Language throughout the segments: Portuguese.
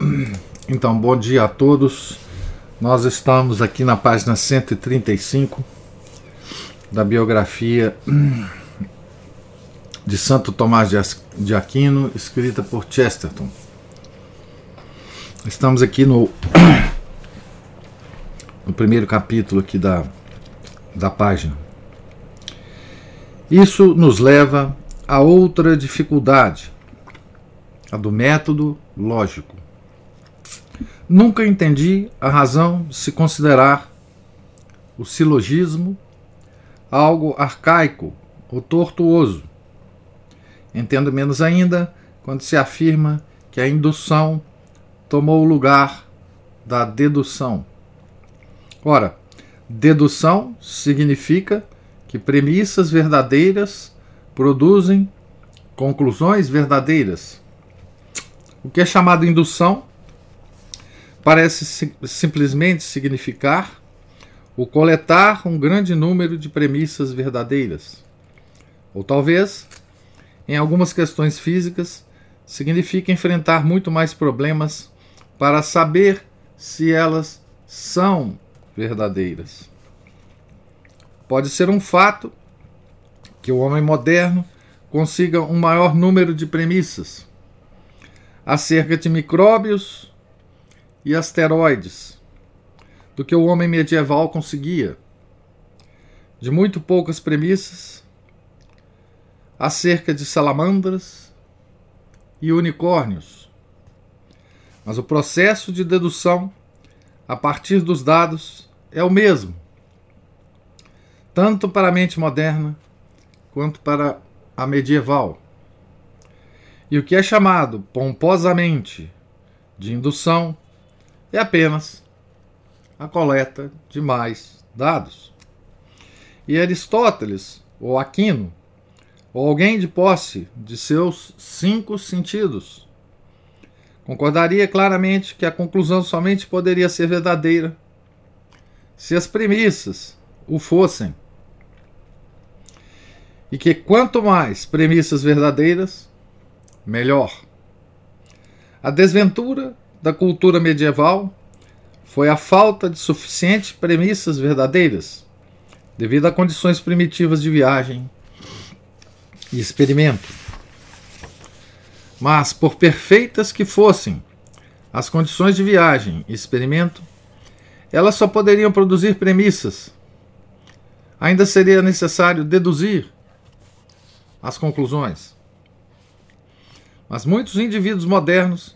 Então, bom dia a todos. Nós estamos aqui na página 135 da biografia de Santo Tomás de Aquino, escrita por Chesterton. Estamos aqui no, no primeiro capítulo aqui da, da página. Isso nos leva a outra dificuldade, a do método lógico. Nunca entendi a razão de se considerar o silogismo algo arcaico ou tortuoso. Entendo menos ainda quando se afirma que a indução tomou o lugar da dedução. Ora, dedução significa que premissas verdadeiras produzem conclusões verdadeiras. O que é chamado indução parece simplesmente significar o coletar um grande número de premissas verdadeiras. Ou talvez, em algumas questões físicas, significa enfrentar muito mais problemas para saber se elas são verdadeiras. Pode ser um fato que o homem moderno consiga um maior número de premissas acerca de micróbios e asteroides do que o homem medieval conseguia. De muito poucas premissas acerca de salamandras e unicórnios. Mas o processo de dedução a partir dos dados é o mesmo tanto para a mente moderna quanto para a medieval. E o que é chamado pomposamente de indução é apenas a coleta de mais dados. E Aristóteles, ou Aquino, ou alguém de posse de seus cinco sentidos, concordaria claramente que a conclusão somente poderia ser verdadeira se as premissas o fossem e que quanto mais premissas verdadeiras, melhor. A desventura da cultura medieval foi a falta de suficientes premissas verdadeiras, devido a condições primitivas de viagem e experimento. Mas, por perfeitas que fossem as condições de viagem e experimento, elas só poderiam produzir premissas. Ainda seria necessário deduzir as conclusões. Mas muitos indivíduos modernos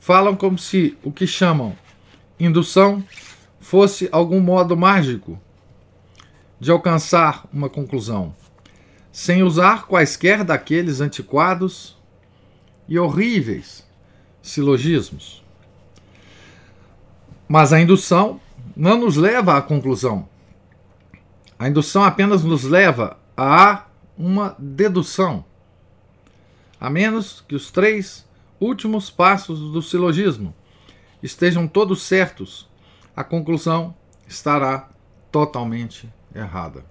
falam como se o que chamam indução fosse algum modo mágico de alcançar uma conclusão, sem usar quaisquer daqueles antiquados e horríveis silogismos. Mas a indução não nos leva à conclusão. A indução apenas nos leva a uma dedução, a menos que os três últimos passos do silogismo estejam todos certos, a conclusão estará totalmente errada.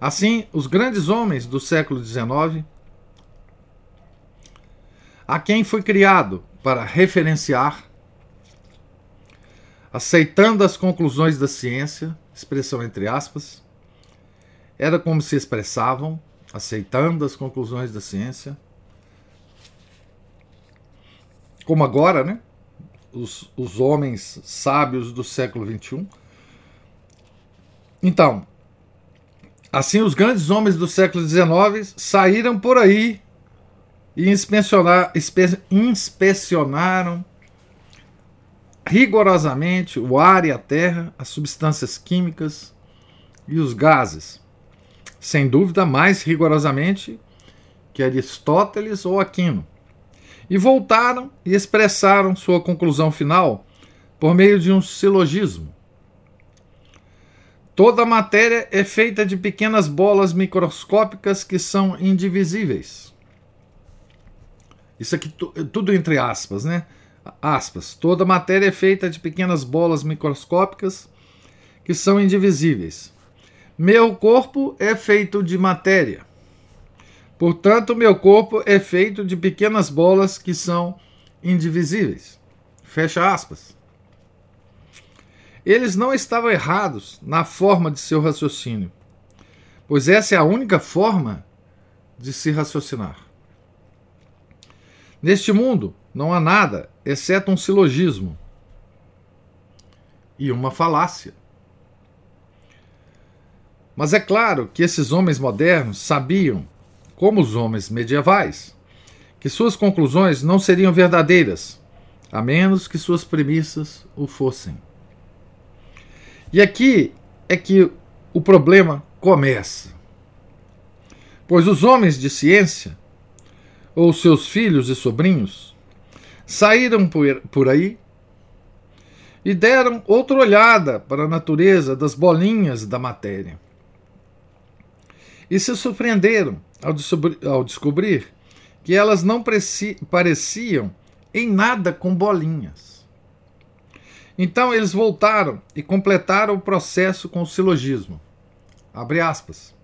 Assim, os grandes homens do século XIX, a quem foi criado para referenciar, aceitando as conclusões da ciência, expressão entre aspas, era como se expressavam, aceitando as conclusões da ciência. Como agora, né? Os, os homens sábios do século XXI. Então, assim os grandes homens do século XIX saíram por aí e inspecionar, inspe, inspecionaram rigorosamente o ar e a terra, as substâncias químicas e os gases sem dúvida mais rigorosamente que Aristóteles ou Aquino. E voltaram e expressaram sua conclusão final por meio de um silogismo. Toda a matéria é feita de pequenas bolas microscópicas que são indivisíveis. Isso aqui tudo entre aspas, né? Aspas. Toda matéria é feita de pequenas bolas microscópicas que são indivisíveis. Meu corpo é feito de matéria. Portanto, meu corpo é feito de pequenas bolas que são indivisíveis. Fecha aspas. Eles não estavam errados na forma de seu raciocínio, pois essa é a única forma de se raciocinar. Neste mundo não há nada exceto um silogismo e uma falácia. Mas é claro que esses homens modernos sabiam, como os homens medievais, que suas conclusões não seriam verdadeiras, a menos que suas premissas o fossem. E aqui é que o problema começa. Pois os homens de ciência, ou seus filhos e sobrinhos, saíram por aí e deram outra olhada para a natureza das bolinhas da matéria. E se surpreenderam ao, ao descobrir que elas não pareciam em nada com bolinhas. Então eles voltaram e completaram o processo com o silogismo. Abre aspas.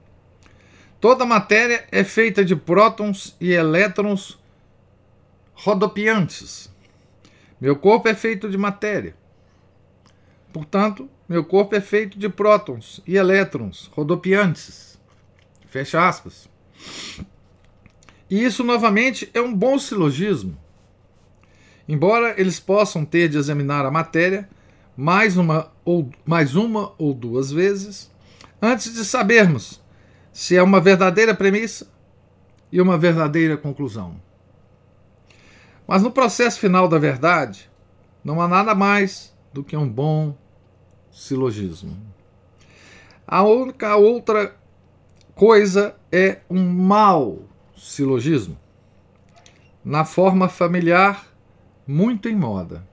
Toda matéria é feita de prótons e elétrons rodopiantes. Meu corpo é feito de matéria. Portanto, meu corpo é feito de prótons e elétrons rodopiantes. Fecha aspas. E isso novamente é um bom silogismo Embora eles possam ter de examinar a matéria mais uma ou, mais uma ou duas vezes, antes de sabermos se é uma verdadeira premissa e uma verdadeira conclusão. Mas no processo final da verdade, não há nada mais do que um bom silogismo. A única outra coisa é um mau silogismo, na forma familiar muito em moda.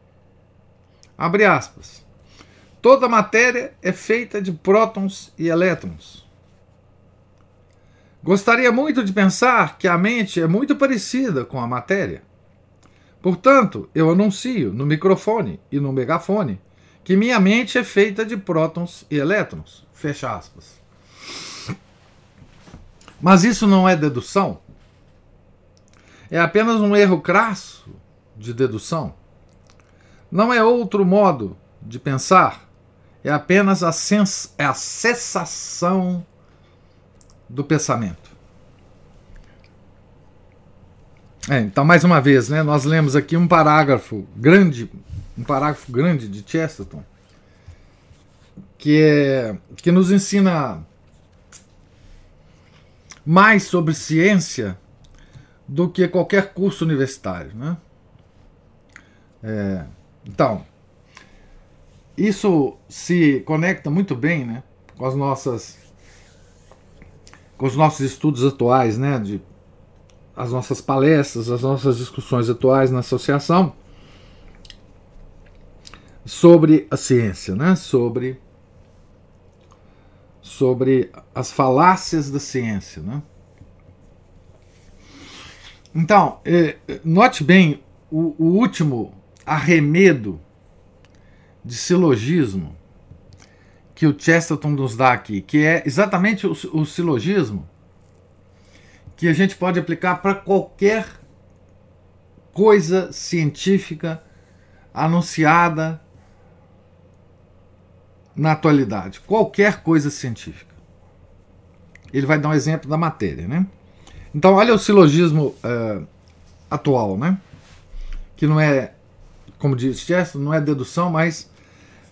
Abre aspas. Toda matéria é feita de prótons e elétrons. Gostaria muito de pensar que a mente é muito parecida com a matéria. Portanto, eu anuncio no microfone e no megafone que minha mente é feita de prótons e elétrons. Fecha aspas. Mas isso não é dedução. É apenas um erro crasso de dedução. Não é outro modo de pensar, é apenas a, sens é a cessação do pensamento. É, então, mais uma vez, né, nós lemos aqui um parágrafo grande, um parágrafo grande de Chesterton, que, é, que nos ensina mais sobre ciência do que qualquer curso universitário. Né? É, então, isso se conecta muito bem né, com as nossas com os nossos estudos atuais, né, de, as nossas palestras, as nossas discussões atuais na associação sobre a ciência, né, sobre sobre as falácias da ciência, né? Então, eh, note bem o, o último arremedo de silogismo que o Chesterton nos dá aqui, que é exatamente o, o silogismo que a gente pode aplicar para qualquer coisa científica anunciada na atualidade. Qualquer coisa científica. Ele vai dar um exemplo da matéria, né? Então, olha o silogismo uh, atual, né? Que não é como diz Chester, não é dedução, mas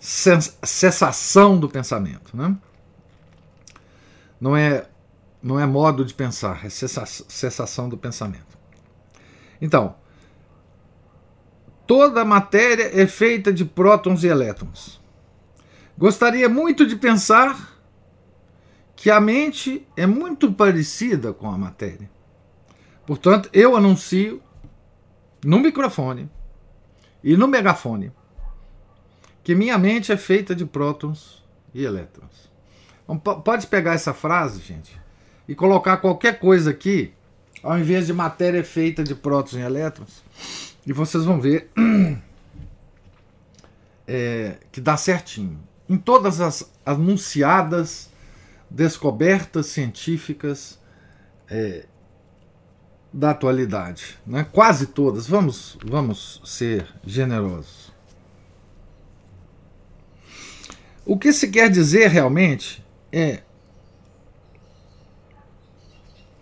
cessação do pensamento. Né? Não, é, não é modo de pensar, é cessação do pensamento. Então, toda matéria é feita de prótons e elétrons. Gostaria muito de pensar que a mente é muito parecida com a matéria. Portanto, eu anuncio no microfone e no megafone que minha mente é feita de prótons e elétrons. Então, pode pegar essa frase, gente, e colocar qualquer coisa aqui, ao invés de matéria feita de prótons e elétrons, e vocês vão ver é, que dá certinho. Em todas as anunciadas descobertas científicas é, da atualidade, né? quase todas, vamos, vamos ser generosos. O que se quer dizer realmente é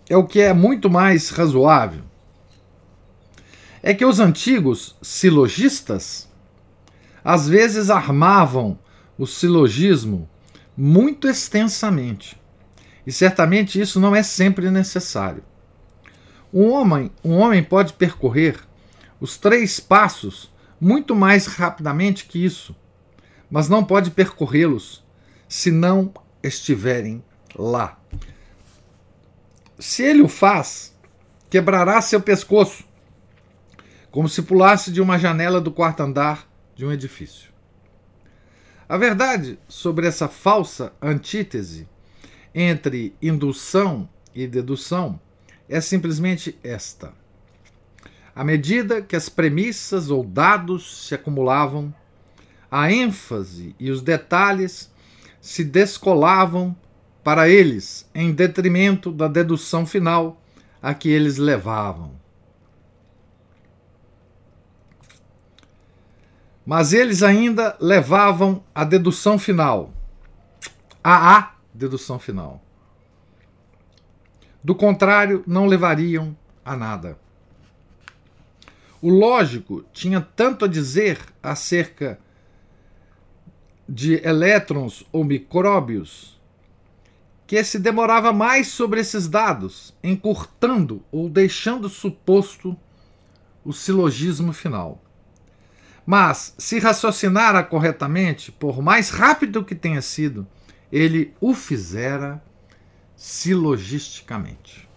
é o que é muito mais razoável. É que os antigos silogistas às vezes armavam o silogismo muito extensamente. E certamente isso não é sempre necessário. Um homem, um homem pode percorrer os três passos muito mais rapidamente que isso, mas não pode percorrê-los se não estiverem lá. Se ele o faz, quebrará seu pescoço, como se pulasse de uma janela do quarto andar de um edifício. A verdade sobre essa falsa antítese entre indução e dedução é simplesmente esta. À medida que as premissas ou dados se acumulavam, a ênfase e os detalhes se descolavam para eles em detrimento da dedução final a que eles levavam. Mas eles ainda levavam a dedução final, a a dedução final. Do contrário, não levariam a nada. O lógico tinha tanto a dizer acerca de elétrons ou micróbios que se demorava mais sobre esses dados, encurtando ou deixando suposto o silogismo final. Mas, se raciocinara corretamente, por mais rápido que tenha sido, ele o fizera silogisticamente.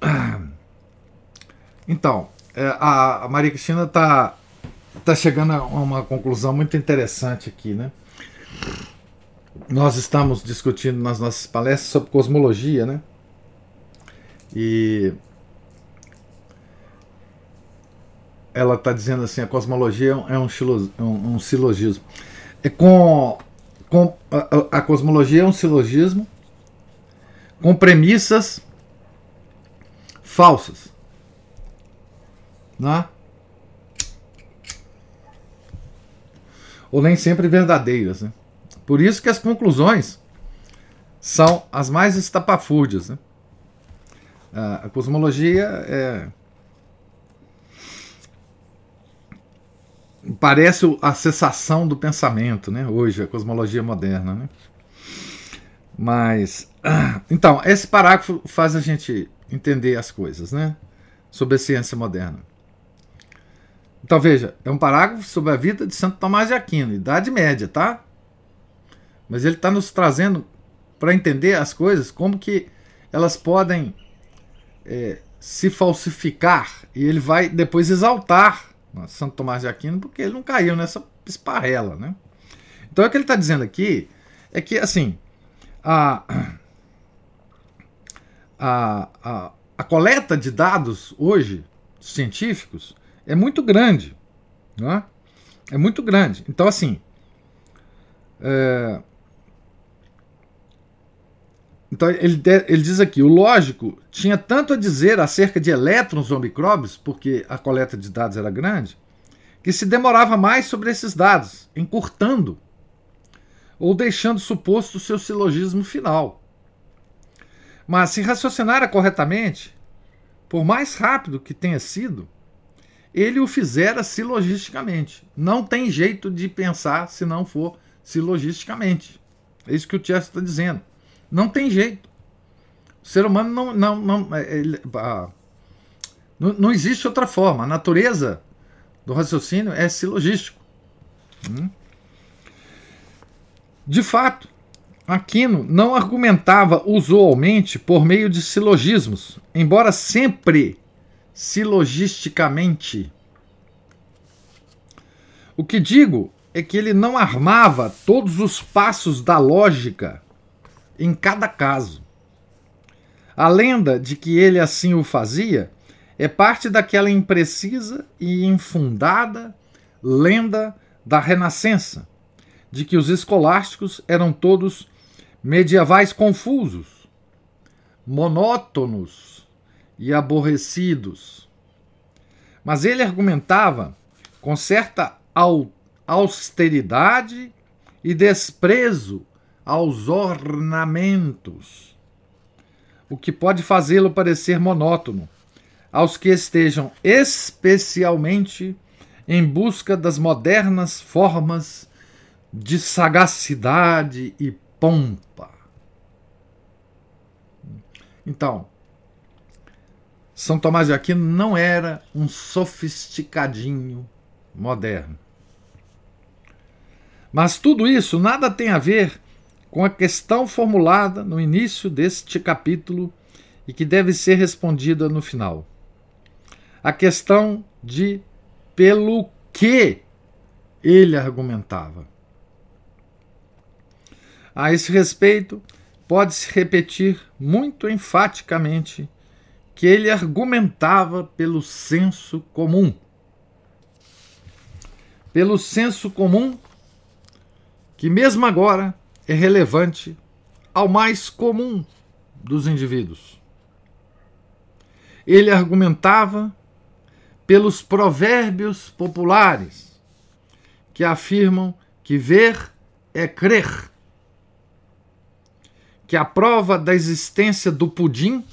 Então, é, a Maria Cristina está tá chegando a uma conclusão muito interessante aqui, né? Nós estamos discutindo nas nossas palestras sobre cosmologia, né? E ela está dizendo assim: a cosmologia é um, é um, um silogismo. É com, com a, a, cosmologia é um silogismo com premissas falsas. Né? Ou nem sempre verdadeiras. Né? Por isso que as conclusões são as mais estapafúrdias. Né? A cosmologia é parece a cessação do pensamento, né? Hoje, a cosmologia moderna, né? Mas, então, esse parágrafo faz a gente entender as coisas, né? Sobre a ciência moderna. Então, veja, é um parágrafo sobre a vida de Santo Tomás de Aquino, Idade Média, tá? Mas ele está nos trazendo para entender as coisas, como que elas podem é, se falsificar, e ele vai depois exaltar Santo Tomás de Aquino, porque ele não caiu nessa esparrela, né? Então o que ele está dizendo aqui é que assim a, a, a, a, coleta de dados hoje científicos é muito grande, não é? É muito grande. Então assim é, então ele, ele diz aqui: o lógico tinha tanto a dizer acerca de elétrons ou micróbios, porque a coleta de dados era grande, que se demorava mais sobre esses dados, encurtando ou deixando suposto o seu silogismo final. Mas se raciocinara corretamente, por mais rápido que tenha sido, ele o fizera silogisticamente. Não tem jeito de pensar se não for silogisticamente. É isso que o Chester está dizendo. Não tem jeito. O ser humano não. não, não, é, ele, ah, não, não, existe outra forma. A natureza do raciocínio é silogístico. Hum? De fato, Aquino não argumentava usualmente por meio de silogismos, embora sempre silogisticamente. O que digo é que ele não armava todos os passos da lógica em cada caso. A lenda de que ele assim o fazia é parte daquela imprecisa e infundada lenda da Renascença, de que os escolásticos eram todos medievais confusos, monótonos e aborrecidos. Mas ele argumentava com certa austeridade e desprezo aos ornamentos, o que pode fazê-lo parecer monótono aos que estejam especialmente em busca das modernas formas de sagacidade e pompa. Então, São Tomás de Aquino não era um sofisticadinho moderno. Mas tudo isso nada tem a ver com a questão formulada no início deste capítulo e que deve ser respondida no final. A questão de pelo que ele argumentava. A esse respeito, pode-se repetir muito enfaticamente que ele argumentava pelo senso comum. Pelo senso comum, que mesmo agora é relevante ao mais comum dos indivíduos. Ele argumentava pelos provérbios populares que afirmam que ver é crer que a prova da existência do pudim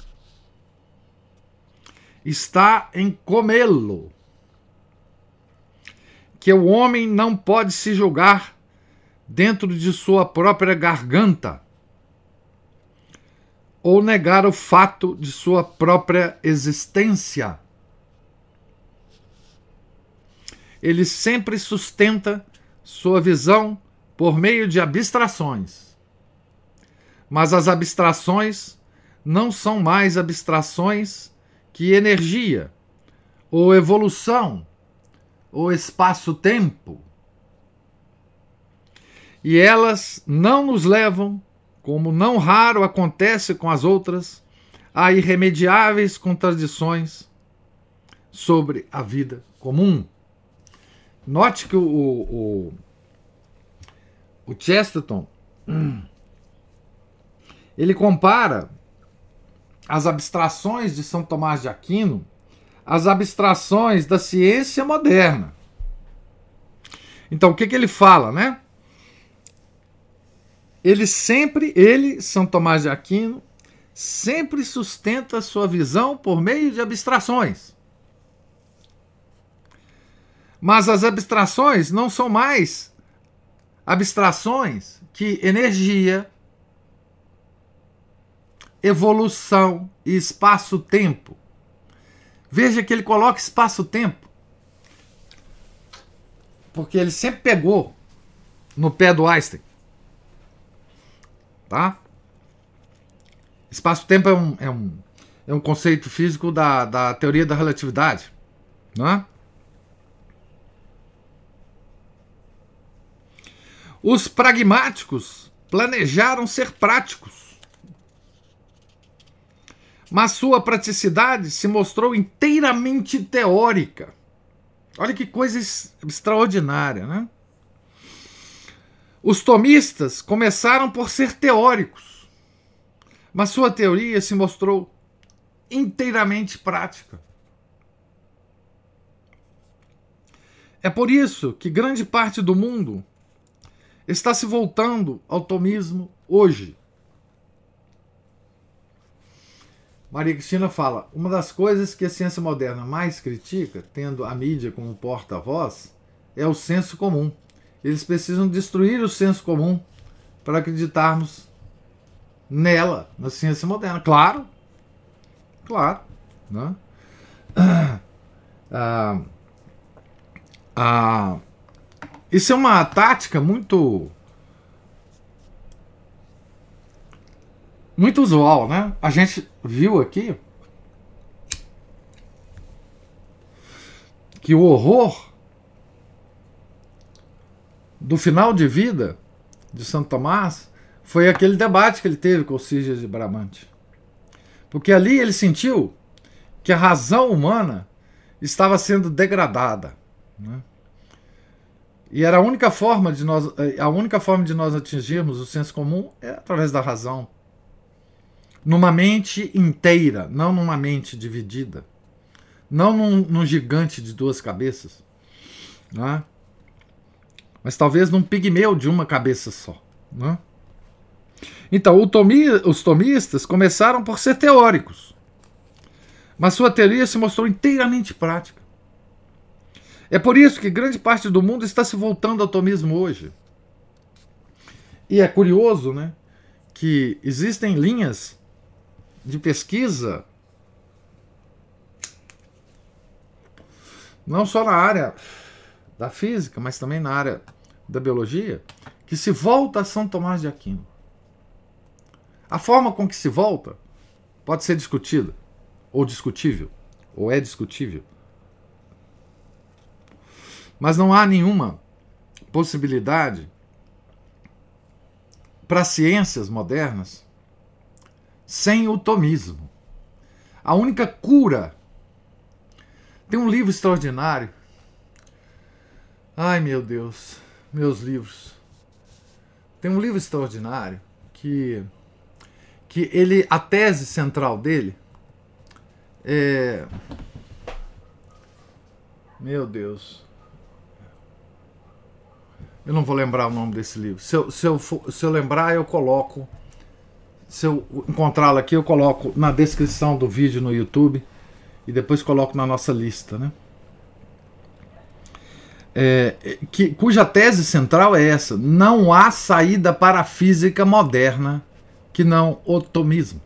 está em comê-lo. Que o homem não pode se julgar dentro de sua própria garganta ou negar o fato de sua própria existência. Ele sempre sustenta sua visão por meio de abstrações mas as abstrações não são mais abstrações que energia, ou evolução, ou espaço-tempo. E elas não nos levam, como não raro acontece com as outras, a irremediáveis contradições sobre a vida comum. Note que o, o, o Chesterton ele compara as abstrações de São Tomás de Aquino às abstrações da ciência moderna. Então, o que, que ele fala, né? Ele sempre, ele, São Tomás de Aquino, sempre sustenta sua visão por meio de abstrações. Mas as abstrações não são mais abstrações que energia, evolução e espaço-tempo. Veja que ele coloca espaço-tempo, porque ele sempre pegou no pé do Einstein. Tá? Espaço-tempo é um, é, um, é um conceito físico da, da teoria da relatividade. Não é? Os pragmáticos planejaram ser práticos mas sua praticidade se mostrou inteiramente teórica. Olha que coisa extraordinária, né? Os tomistas começaram por ser teóricos, mas sua teoria se mostrou inteiramente prática. É por isso que grande parte do mundo está se voltando ao tomismo hoje. Maria Cristina fala: uma das coisas que a ciência moderna mais critica, tendo a mídia como porta-voz, é o senso comum. Eles precisam destruir o senso comum para acreditarmos nela, na ciência moderna. Claro, claro. Né? Ah, ah, isso é uma tática muito muito usual, né? A gente viu aqui que o horror do final de vida de Santo Tomás foi aquele debate que ele teve com o Sigas de Bramante. Porque ali ele sentiu que a razão humana estava sendo degradada. Né? E era a única forma de nós, a única forma de nós atingirmos o senso comum é através da razão. Numa mente inteira, não numa mente dividida. Não num, num gigante de duas cabeças. Né? Mas talvez num pigmeu de uma cabeça só. Né? Então, os tomistas começaram por ser teóricos, mas sua teoria se mostrou inteiramente prática. É por isso que grande parte do mundo está se voltando ao tomismo hoje. E é curioso, né, que existem linhas de pesquisa não só na área da física, mas também na área da biologia, que se volta a São Tomás de Aquino. A forma com que se volta pode ser discutida, ou discutível, ou é discutível. Mas não há nenhuma possibilidade para ciências modernas sem o tomismo. A única cura. Tem um livro extraordinário. Ai meu Deus, meus livros. Tem um livro extraordinário que que ele a tese central dele é meu Deus. Eu não vou lembrar o nome desse livro. Se eu, se eu, se eu lembrar eu coloco se eu encontrá-lo aqui eu coloco na descrição do vídeo no YouTube e depois coloco na nossa lista né é, que, cuja tese central é essa: não há saída para a física moderna que não o tomismo.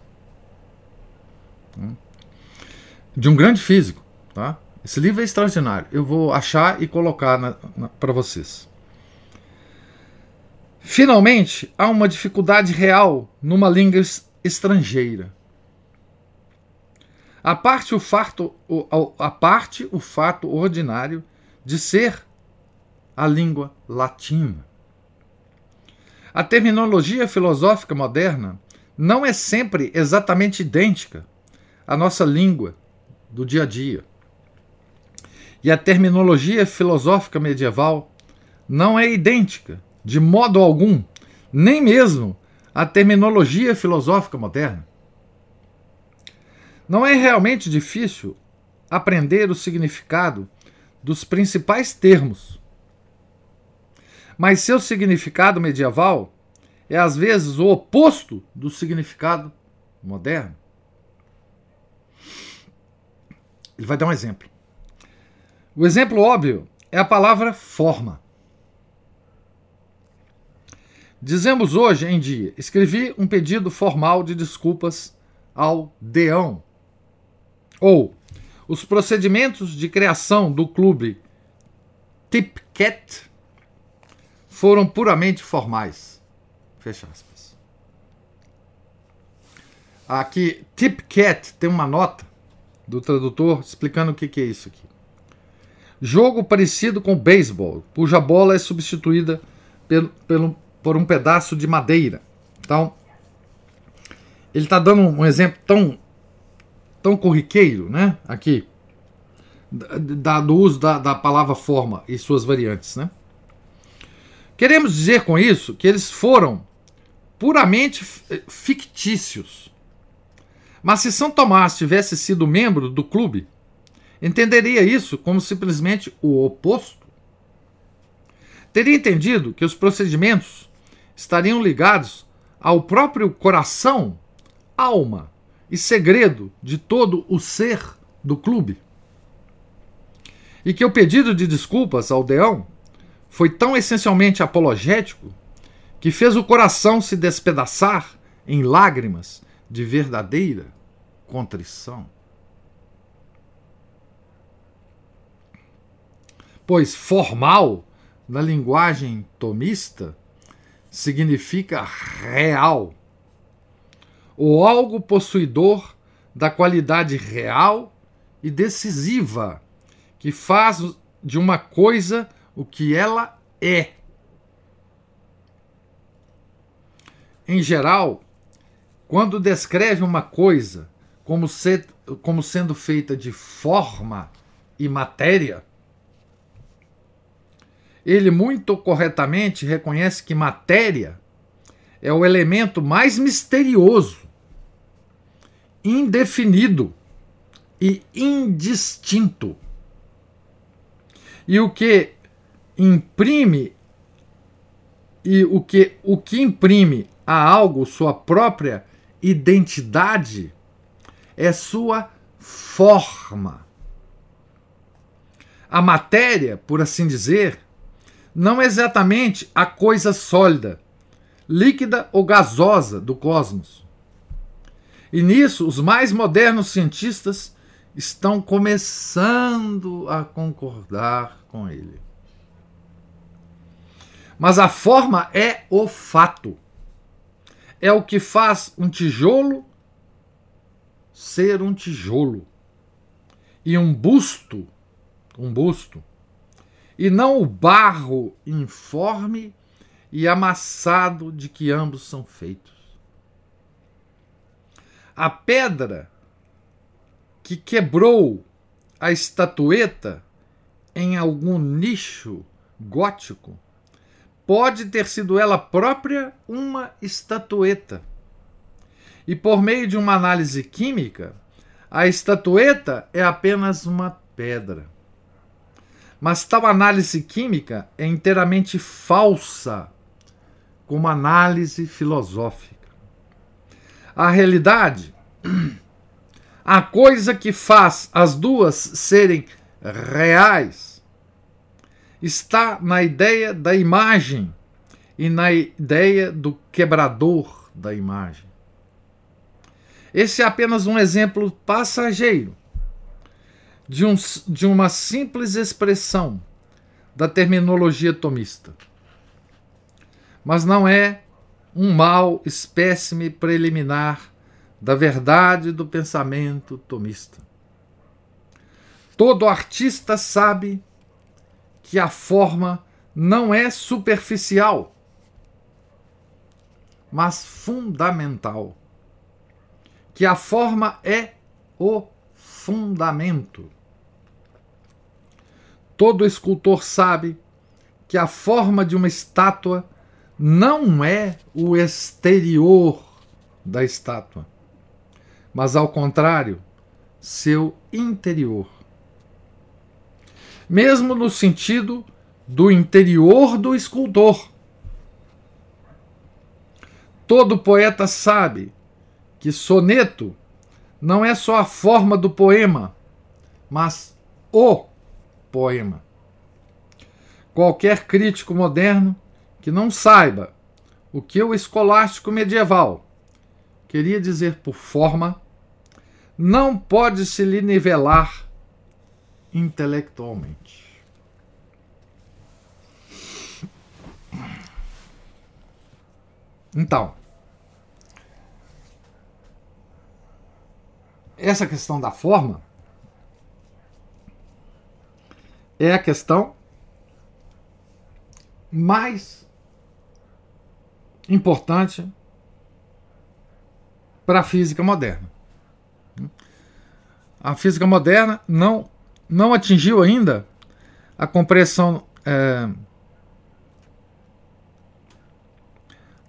De um grande físico. Tá? Esse livro é extraordinário. Eu vou achar e colocar para vocês. Finalmente, há uma dificuldade real numa língua estrangeira. A parte o fato, a parte o fato ordinário de ser a língua latina. A terminologia filosófica moderna não é sempre exatamente idêntica à nossa língua do dia a dia. E a terminologia filosófica medieval não é idêntica, de modo algum, nem mesmo à terminologia filosófica moderna. Não é realmente difícil aprender o significado dos principais termos mas seu significado medieval é às vezes o oposto do significado moderno. Ele vai dar um exemplo. O exemplo óbvio é a palavra forma. Dizemos hoje em dia: escrevi um pedido formal de desculpas ao Deão. Ou os procedimentos de criação do clube Tipcat foram puramente formais. Fecha aspas. Aqui, Tip Cat tem uma nota do tradutor explicando o que, que é isso aqui. Jogo parecido com beisebol, cuja bola é substituída pelo, pelo, por um pedaço de madeira. Então, ele está dando um exemplo tão, tão corriqueiro, né? Aqui, da, do uso da, da palavra forma e suas variantes, né? Queremos dizer com isso que eles foram puramente fictícios. Mas se São Tomás tivesse sido membro do clube, entenderia isso como simplesmente o oposto. Teria entendido que os procedimentos estariam ligados ao próprio coração, alma e segredo de todo o ser do clube. E que o pedido de desculpas ao Deão foi tão essencialmente apologético que fez o coração se despedaçar em lágrimas de verdadeira contrição. Pois formal, na linguagem tomista, significa real, ou algo possuidor da qualidade real e decisiva que faz de uma coisa o que ela é. Em geral, quando descreve uma coisa como, ser, como sendo feita de forma e matéria, ele muito corretamente reconhece que matéria é o elemento mais misterioso, indefinido e indistinto. E o que imprime e o que o que imprime a algo sua própria identidade é sua forma. A matéria, por assim dizer, não é exatamente a coisa sólida, líquida ou gasosa do cosmos. E nisso, os mais modernos cientistas estão começando a concordar com ele. Mas a forma é o fato. É o que faz um tijolo ser um tijolo. E um busto, um busto, e não o barro informe e amassado de que ambos são feitos. A pedra que quebrou a estatueta em algum nicho gótico pode ter sido ela própria uma estatueta. E por meio de uma análise química, a estatueta é apenas uma pedra. Mas tal análise química é inteiramente falsa como análise filosófica. A realidade, a coisa que faz as duas serem reais, está na ideia da imagem e na ideia do quebrador da imagem. Esse é apenas um exemplo passageiro de, um, de uma simples expressão da terminologia tomista. Mas não é um mau espécime preliminar da verdade do pensamento tomista. Todo artista sabe que a forma não é superficial, mas fundamental. Que a forma é o fundamento. Todo escultor sabe que a forma de uma estátua não é o exterior da estátua, mas ao contrário, seu interior. Mesmo no sentido do interior do escultor. Todo poeta sabe que soneto não é só a forma do poema, mas o poema. Qualquer crítico moderno que não saiba o que o escolástico medieval queria dizer por forma, não pode se lhe nivelar intelectualmente. Então, essa questão da forma é a questão mais importante para a física moderna. A física moderna não, não atingiu ainda a compreensão é,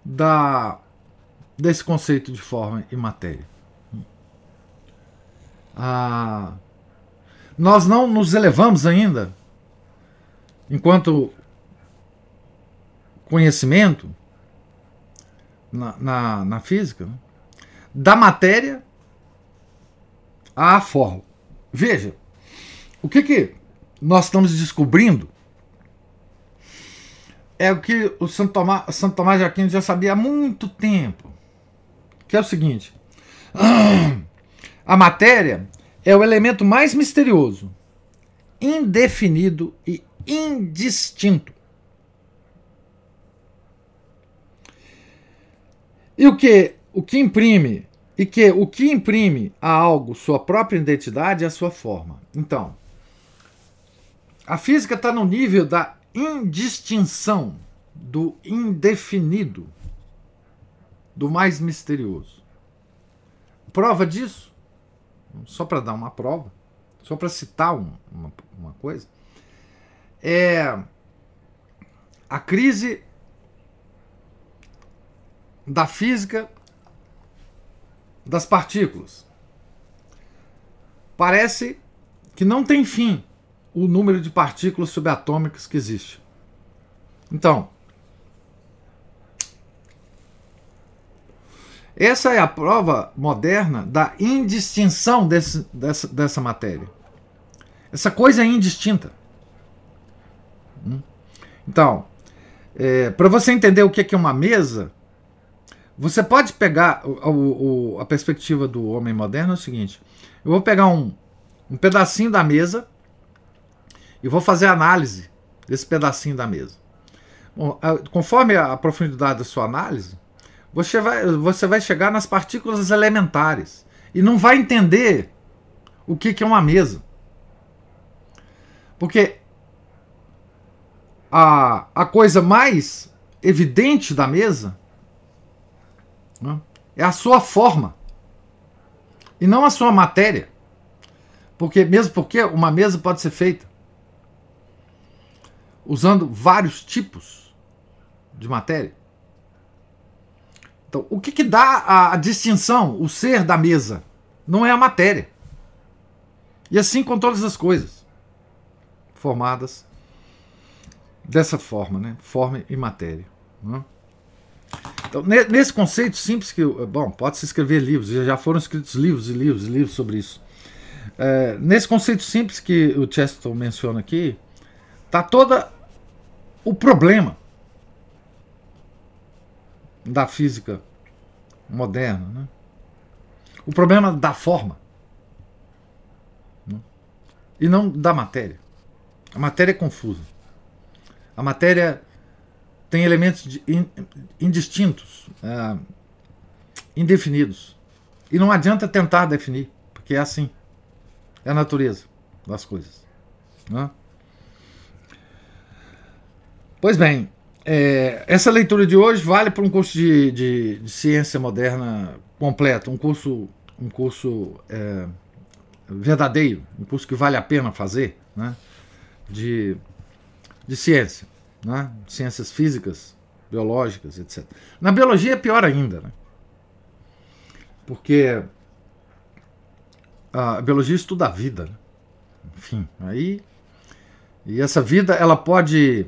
da, desse conceito de forma e matéria. Ah, nós não nos elevamos ainda, enquanto conhecimento na, na, na física, né? da matéria à forma. Veja, o que, que nós estamos descobrindo é o que o Santo Tomás, Santo Tomás de Aquino já sabia há muito tempo, que é o seguinte: a matéria é o elemento mais misterioso, indefinido e indistinto. E o que o que imprime e que o que imprime a algo sua própria identidade é a sua forma. Então, a física está no nível da indistinção, do indefinido, do mais misterioso. Prova disso, só para dar uma prova, só para citar um, uma, uma coisa, é a crise da física das partículas. Parece que não tem fim o número de partículas subatômicas que existe. Então, essa é a prova moderna da indistinção desse, dessa, dessa matéria. Essa coisa é indistinta. Hum? Então, é, para você entender o que é uma mesa, você pode pegar o, o, a perspectiva do homem moderno é o seguinte: eu vou pegar um, um pedacinho da mesa e vou fazer análise desse pedacinho da mesa. Bom, conforme a profundidade da sua análise, você vai, você vai chegar nas partículas elementares e não vai entender o que, que é uma mesa. Porque a, a coisa mais evidente da mesa né, é a sua forma e não a sua matéria. Porque mesmo porque uma mesa pode ser feita usando vários tipos de matéria. Então, o que, que dá a, a distinção, o ser da mesa? Não é a matéria. E assim com todas as coisas formadas dessa forma, né? Forma e matéria. Né? Então, nesse conceito simples que, bom, pode se escrever livros, já foram escritos livros e livros e livros sobre isso. É, nesse conceito simples que o Chesterton menciona aqui, está toda o problema da física moderna, né? o problema da forma né? e não da matéria. A matéria é confusa. A matéria tem elementos indistintos, é, indefinidos. E não adianta tentar definir, porque é assim. É a natureza das coisas. Né? Pois bem, é, essa leitura de hoje vale para um curso de, de, de, ciência moderna completo, um curso, um curso é, verdadeiro, um curso que vale a pena fazer, né? de, de ciência, né? ciências físicas, biológicas, etc. Na biologia é pior ainda, né? porque a biologia estuda a vida. Né? Enfim, aí. E essa vida ela pode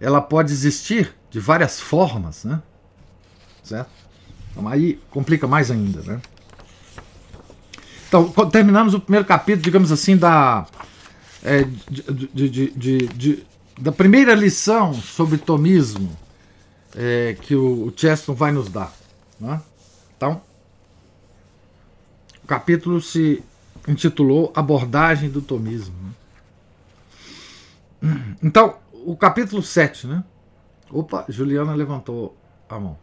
ela pode existir de várias formas, né? Certo? Então, aí complica mais ainda, né? Então, terminamos o primeiro capítulo, digamos assim, da, é, de, de, de, da primeira lição sobre tomismo é, que o, o Cheston vai nos dar. Né? Então, o capítulo se intitulou Abordagem do Tomismo. Né? Então, o capítulo 7, né? Opa, Juliana levantou a mão.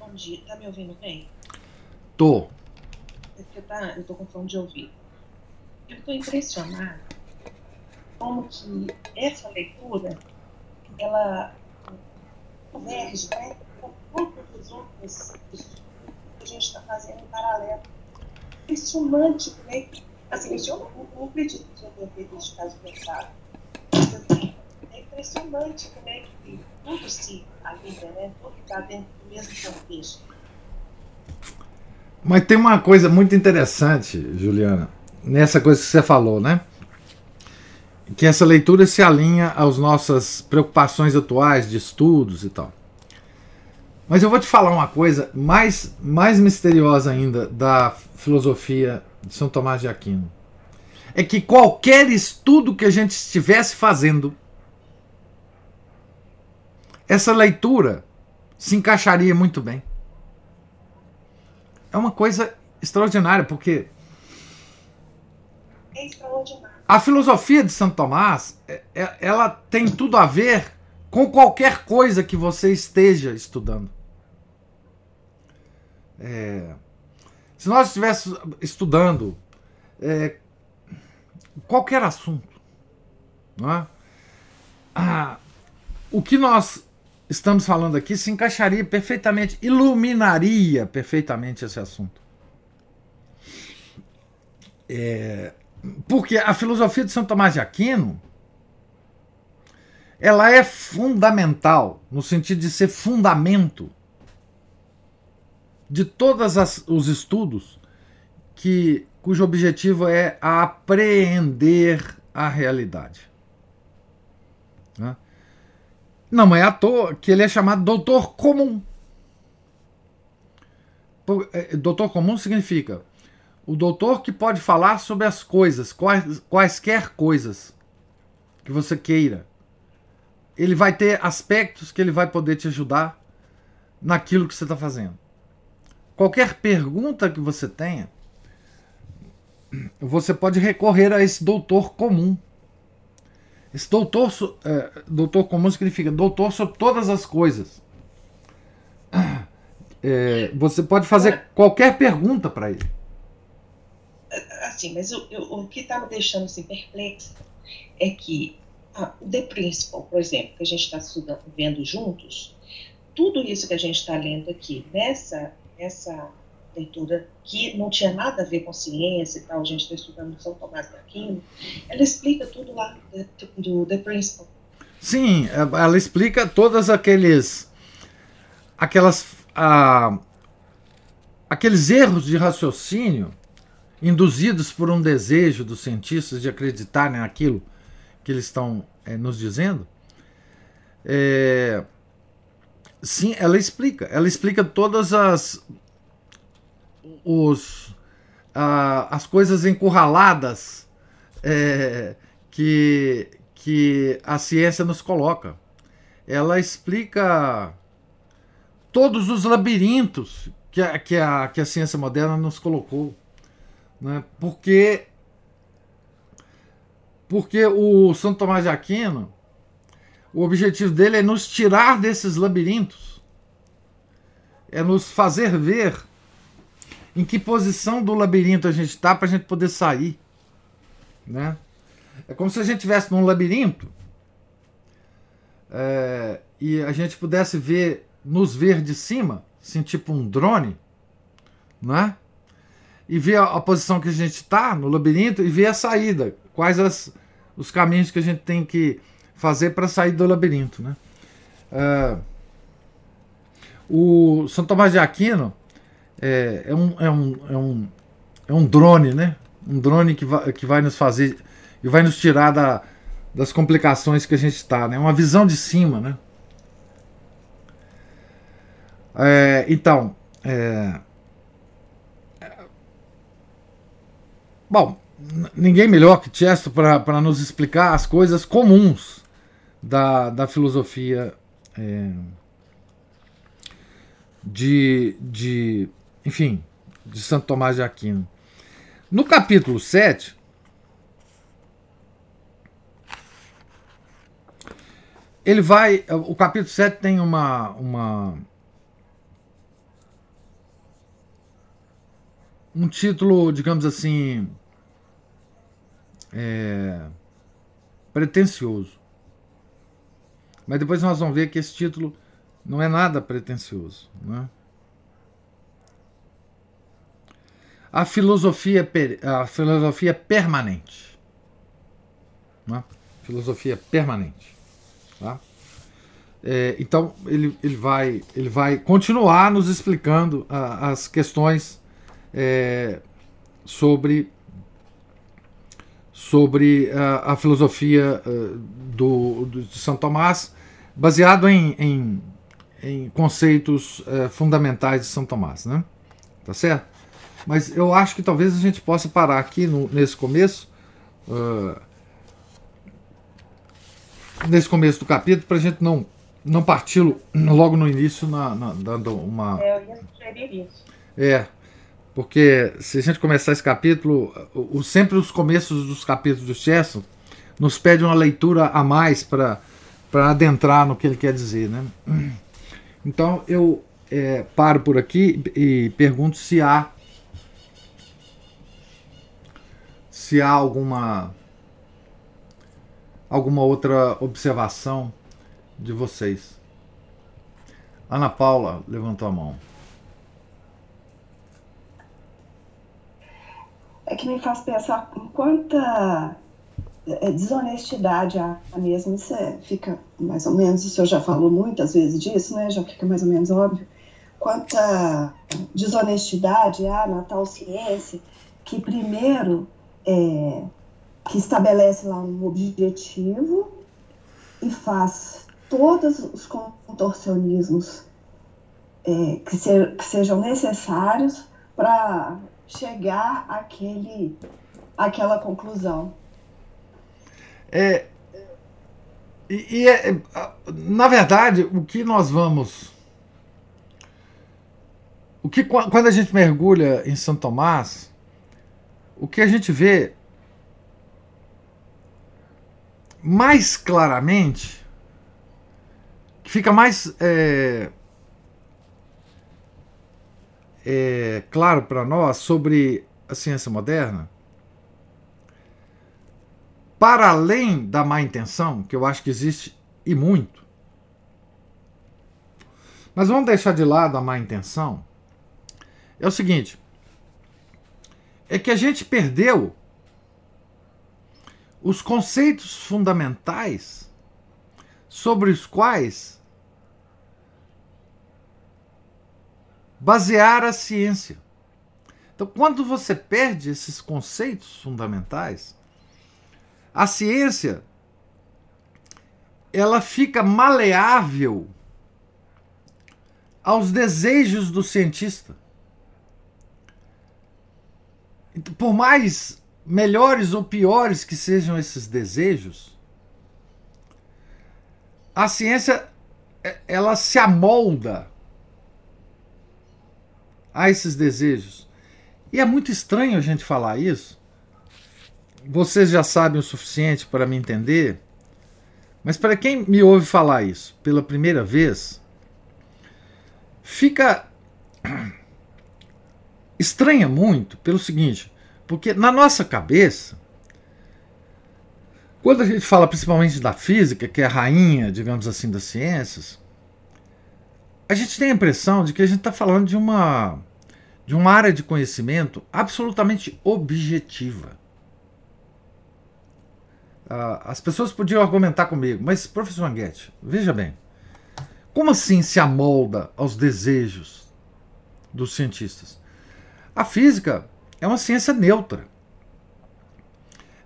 Bom dia, tá me ouvindo bem? Tô. É porque tá, eu tô com fome de ouvir. Eu tô impressionada como que essa leitura, ela converge, né, com todos os outros que a gente está fazendo em paralelo. Impressionante, né? Assim, eu não, acredito que eu tenha esse caso pensado. Mas, assim, é impressionante como é que tudo se alinha, né? Tudo está dentro do mesmo contexto. Mas tem uma coisa muito interessante, Juliana, nessa coisa que você falou, né? Que essa leitura se alinha às nossas preocupações atuais de estudos e tal. Mas eu vou te falar uma coisa mais, mais misteriosa ainda da filosofia de São Tomás de Aquino. É que qualquer estudo que a gente estivesse fazendo, essa leitura se encaixaria muito bem. É uma coisa extraordinária, porque é extraordinário. a filosofia de Santo Tomás, é, é, ela tem tudo a ver com qualquer coisa que você esteja estudando. É, Se nós estivéssemos estudando é, qualquer assunto, é? ah, o que nós estamos falando aqui se encaixaria perfeitamente, iluminaria perfeitamente esse assunto. É, porque a filosofia de São Tomás de Aquino ela é fundamental no sentido de ser fundamento de todos os estudos que cujo objetivo é apreender a realidade. Né? Não é à toa que ele é chamado doutor comum. É, doutor comum significa o doutor que pode falar sobre as coisas, quais, quaisquer coisas que você queira. Ele vai ter aspectos que ele vai poder te ajudar naquilo que você está fazendo. Qualquer pergunta que você tenha, você pode recorrer a esse doutor comum. Esse doutor, é, doutor comum significa doutor sobre todas as coisas. É, você pode fazer qualquer pergunta para ele. Assim, mas o, o que está me deixando assim, perplexa é que ah, o The Principle, por exemplo, que a gente está vendo juntos, tudo isso que a gente está lendo aqui, nessa, nessa leitura que não tinha nada a ver com ciência e tal, a gente está estudando São Tomás de Aquino, ela explica tudo lá do, The Principle. Sim, ela explica todas aqueles aquelas ah, aqueles erros de raciocínio induzidos por um desejo dos cientistas de acreditar naquilo que eles estão é, nos dizendo. É, sim, ela explica. Ela explica todas as os, as coisas encurraladas é, que, que a ciência nos coloca. Ela explica todos os labirintos que a, que a, que a ciência moderna nos colocou. Né? Porque, porque o Santo Tomás de Aquino, o objetivo dele é nos tirar desses labirintos, é nos fazer ver em que posição do labirinto a gente está para a gente poder sair. Né? É como se a gente estivesse num labirinto é, e a gente pudesse ver, nos ver de cima, assim, tipo um drone, né? e ver a, a posição que a gente está no labirinto e ver a saída, quais as, os caminhos que a gente tem que fazer para sair do labirinto. Né? É, o São Tomás de Aquino é, é, um, é, um, é, um, é um drone, né? Um drone que vai, que vai nos fazer e vai nos tirar da, das complicações que a gente está, né? Uma visão de cima, né? É, então, é, bom, ninguém melhor que Chesto para nos explicar as coisas comuns da, da filosofia é, de, de enfim, de Santo Tomás de Aquino. No capítulo 7, ele vai. O capítulo 7 tem uma. uma um título, digamos assim. É, pretencioso. Mas depois nós vamos ver que esse título não é nada pretencioso. Não é? a filosofia, a filosofia permanente. Né? Filosofia permanente. Tá? É, então ele, ele, vai, ele vai continuar nos explicando a, as questões é, sobre, sobre a, a filosofia uh, do, do, de São Tomás, baseado em, em, em conceitos uh, fundamentais de São Tomás. Né? Tá certo? Mas eu acho que talvez a gente possa parar aqui no, nesse começo. Uh, nesse começo do capítulo, para a gente não, não partir logo no início, na, na, dando uma. É, eu ia sugerir isso. É, porque se a gente começar esse capítulo, o, sempre os começos dos capítulos do Chesterton nos pede uma leitura a mais para adentrar no que ele quer dizer. Né? Então eu é, paro por aqui e pergunto se há se há alguma alguma outra observação de vocês. Ana Paula levantou a mão. Que me faz pensar em quanta é, desonestidade há mesmo. Isso é, fica mais ou menos, o senhor já falou muitas vezes disso, né? Já fica mais ou menos óbvio. Quanta desonestidade há na tal ciência que primeiro é, que estabelece lá um objetivo e faz todos os contorcionismos é, que, se, que, sejam necessários para chegar àquele, àquela conclusão. É, e, e é, na verdade, o que nós vamos. O que quando a gente mergulha em São Tomás, o que a gente vê mais claramente, que fica mais é, é, claro para nós sobre a ciência moderna, para além da má intenção, que eu acho que existe e muito, mas vamos deixar de lado a má intenção, é o seguinte: é que a gente perdeu os conceitos fundamentais sobre os quais basear a ciência. Então, quando você perde esses conceitos fundamentais, a ciência ela fica maleável aos desejos do cientista. Então, por mais melhores ou piores que sejam esses desejos, a ciência é, ela se amolda a esses desejos. E é muito estranho a gente falar isso. Vocês já sabem o suficiente para me entender, mas para quem me ouve falar isso pela primeira vez, fica estranha muito pelo seguinte: porque na nossa cabeça, quando a gente fala principalmente da física, que é a rainha, digamos assim, das ciências, a gente tem a impressão de que a gente está falando de uma, de uma área de conhecimento absolutamente objetiva. Uh, as pessoas podiam argumentar comigo, mas professor Anguete, veja bem, como assim se amolda aos desejos dos cientistas? A física é uma ciência neutra.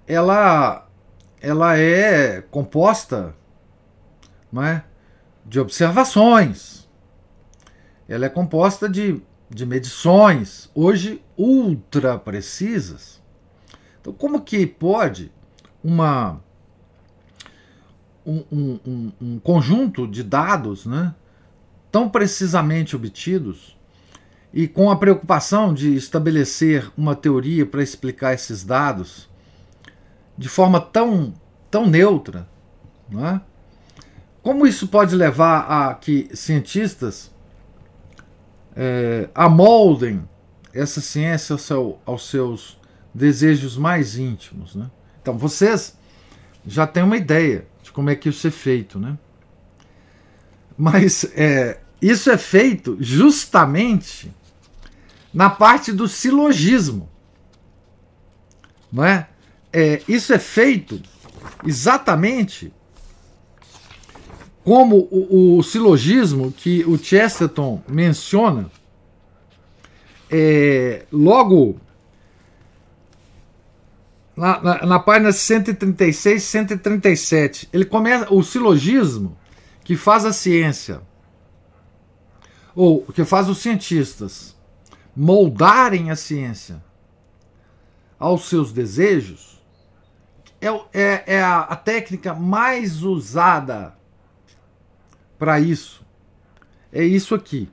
Ela, ela é composta não é, de observações. Ela é composta de, de medições, hoje ultra precisas. Então, como que pode uma, um, um, um conjunto de dados né, tão precisamente obtidos e com a preocupação de estabelecer uma teoria para explicar esses dados de forma tão, tão neutra, não é? como isso pode levar a que cientistas é, amoldem essa ciência ao seu, aos seus desejos mais íntimos? Né? Então, vocês já têm uma ideia de como é que isso é feito, né? Mas é, isso é feito justamente na parte do silogismo. Não é? é isso é feito exatamente como o, o silogismo que o Chesterton menciona é, logo na, na, na página 136 137. Ele começa o silogismo que faz a ciência, ou que faz os cientistas moldarem a ciência aos seus desejos, é, é, é a, a técnica mais usada para isso. É isso aqui.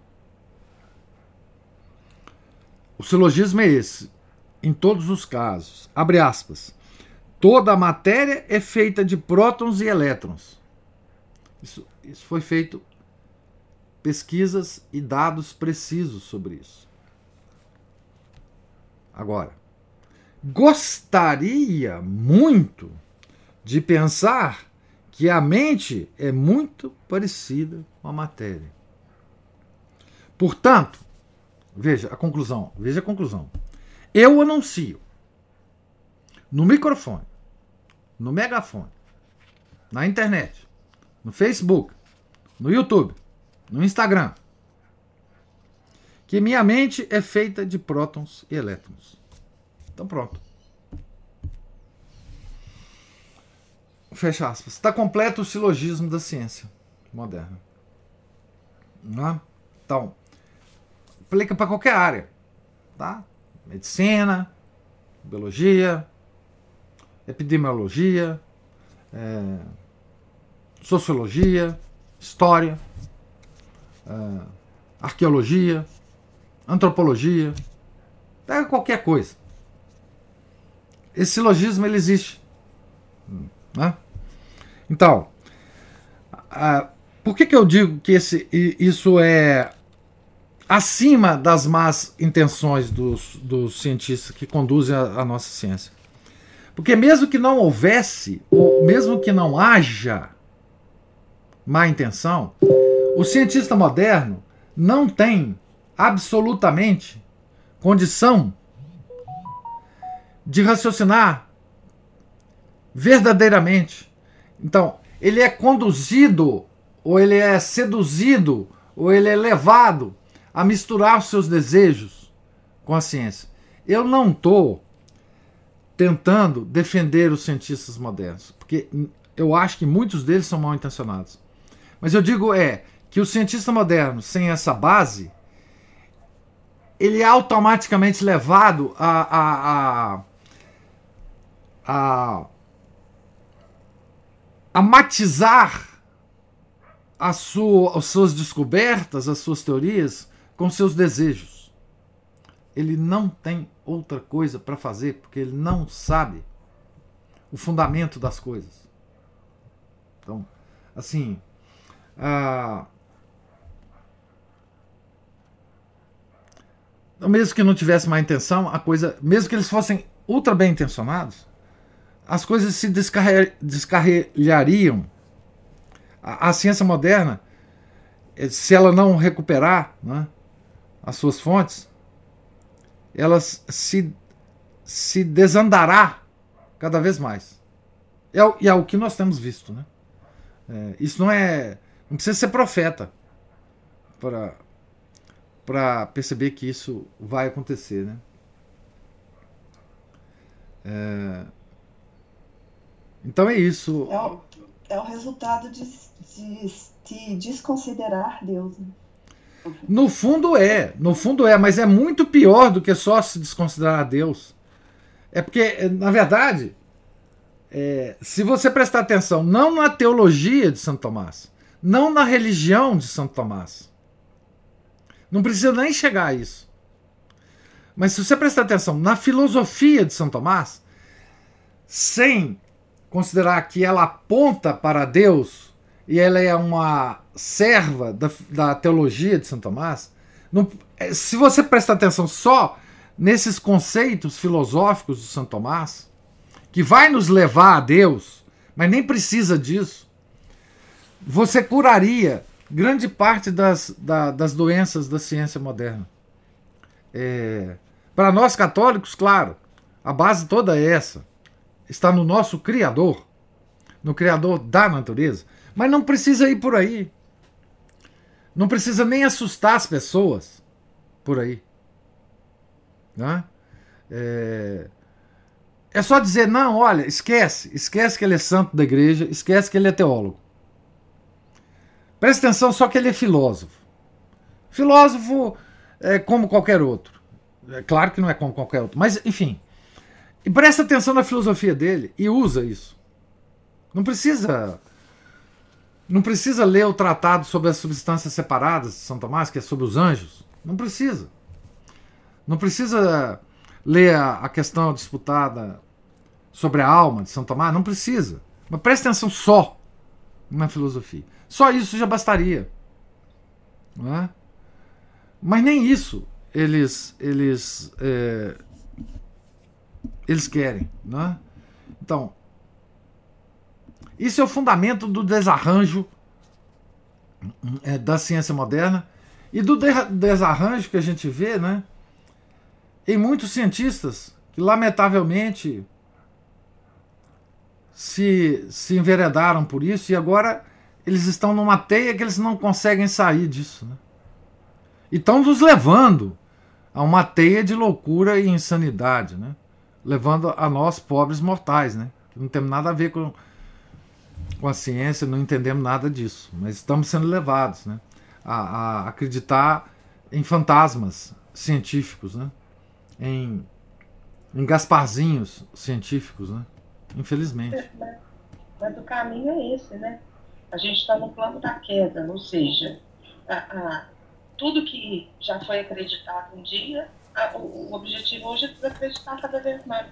O silogismo é esse, em todos os casos. Abre aspas. Toda a matéria é feita de prótons e elétrons. Isso, isso foi feito pesquisas e dados precisos sobre isso. Agora, gostaria muito de pensar que a mente é muito parecida com a matéria. Portanto, veja a conclusão, veja a conclusão. Eu anuncio no microfone, no megafone, na internet, no Facebook, no YouTube, no Instagram, que minha mente é feita de prótons e elétrons. Então pronto. Fecha aspas. Está completo o silogismo da ciência moderna. Não é? Então, aplica para qualquer área. Tá? Medicina, biologia, epidemiologia, é, sociologia, história, é, arqueologia, antropologia, pega qualquer coisa. Esse silogismo ele existe. Né? Então, por que, que eu digo que esse, isso é acima das más intenções dos, dos cientistas que conduzem a, a nossa ciência? Porque mesmo que não houvesse, ou mesmo que não haja má intenção, o cientista moderno não tem absolutamente condição de raciocinar verdadeiramente. Então, ele é conduzido, ou ele é seduzido, ou ele é levado a misturar os seus desejos com a ciência. Eu não estou tentando defender os cientistas modernos, porque eu acho que muitos deles são mal intencionados. Mas eu digo é que o cientista moderno, sem essa base, ele é automaticamente levado a, a, a, a, a matizar a sua, as suas descobertas, as suas teorias com seus desejos. Ele não tem outra coisa para fazer porque ele não sabe o fundamento das coisas. Então, assim, mesmo que não tivesse má intenção, a coisa, mesmo que eles fossem ultra bem intencionados, as coisas se descarrilhariam. A, a, ciência moderna, eh, se ela não recuperar né, as suas fontes, ela se, se desandará cada vez mais. É, e é o que nós temos visto. Né? É, isso não é. Não precisa ser profeta para para perceber que isso vai acontecer, né? É... Então é isso. É o, é o resultado de, de, de desconsiderar Deus. Né? No fundo é, no fundo é, mas é muito pior do que só se desconsiderar Deus. É porque, na verdade, é, se você prestar atenção, não na teologia de Santo Tomás, não na religião de Santo Tomás, não precisa nem chegar a isso. Mas se você prestar atenção na filosofia de São Tomás, sem considerar que ela aponta para Deus e ela é uma serva da, da teologia de São Tomás, é, se você prestar atenção só nesses conceitos filosóficos de São Tomás, que vai nos levar a Deus, mas nem precisa disso, você curaria grande parte das, da, das doenças da ciência moderna. É, para nós católicos, claro, a base toda é essa. Está no nosso Criador, no Criador da natureza. Mas não precisa ir por aí. Não precisa nem assustar as pessoas por aí. Né? É, é só dizer, não, olha, esquece, esquece que ele é santo da igreja, esquece que ele é teólogo. Presta atenção só que ele é filósofo. Filósofo é como qualquer outro. É claro que não é como qualquer outro, mas enfim. E presta atenção na filosofia dele e usa isso. Não precisa não precisa ler o tratado sobre as substâncias separadas de São Tomás, que é sobre os anjos. Não precisa. Não precisa ler a, a questão disputada sobre a alma de São Tomás. Não precisa. Mas presta atenção só na filosofia. Só isso já bastaria. Não é? Mas nem isso eles, eles é, eles querem. Né? Então, isso é o fundamento do desarranjo é, da ciência moderna e do desarranjo que a gente vê né, em muitos cientistas que, lamentavelmente, se, se enveredaram por isso e agora eles estão numa teia que eles não conseguem sair disso. Né? E estão nos levando a uma teia de loucura e insanidade, né? Levando a nós, pobres mortais, né? não temos nada a ver com, com a ciência, não entendemos nada disso, mas estamos sendo levados né? a, a acreditar em fantasmas científicos, né? em, em Gasparzinhos científicos, né? infelizmente. Mas o caminho é esse, né? A gente está no plano da queda, ou seja, a, a, tudo que já foi acreditado um dia, o, objetivo hoje é desacreditar cada vez mais.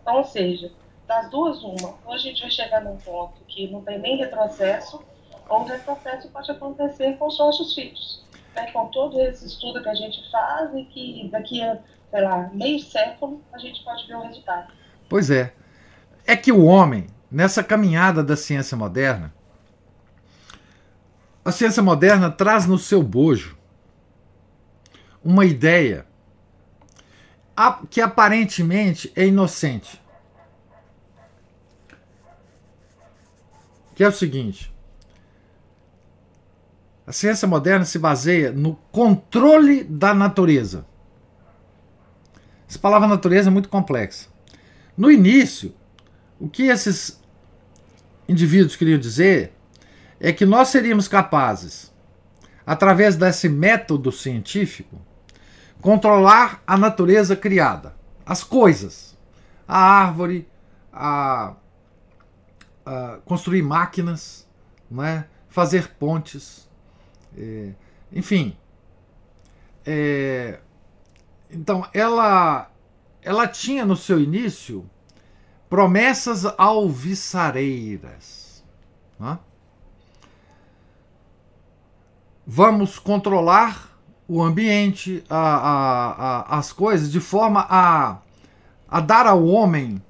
Então, ou seja, das duas, uma, ou a gente vai chegar num ponto que não tem nem retrocesso, ou o retrocesso pode acontecer com os nossos filhos. Né? Com todo esse estudo que a gente faz e que daqui a, sei lá, meio século a gente pode ver o resultado. Pois é. É que o homem, nessa caminhada da ciência moderna, a ciência moderna traz no seu bojo uma ideia que aparentemente é inocente. Que é o seguinte: a ciência moderna se baseia no controle da natureza. Essa palavra natureza é muito complexa. No início, o que esses indivíduos queriam dizer é que nós seríamos capazes, através desse método científico, controlar a natureza criada, as coisas, a árvore, a, a construir máquinas, não é? fazer pontes, é, enfim. É, então, ela, ela tinha no seu início promessas alviçareiras. Não é? vamos controlar o ambiente, a, a, a, as coisas, de forma a, a dar ao homem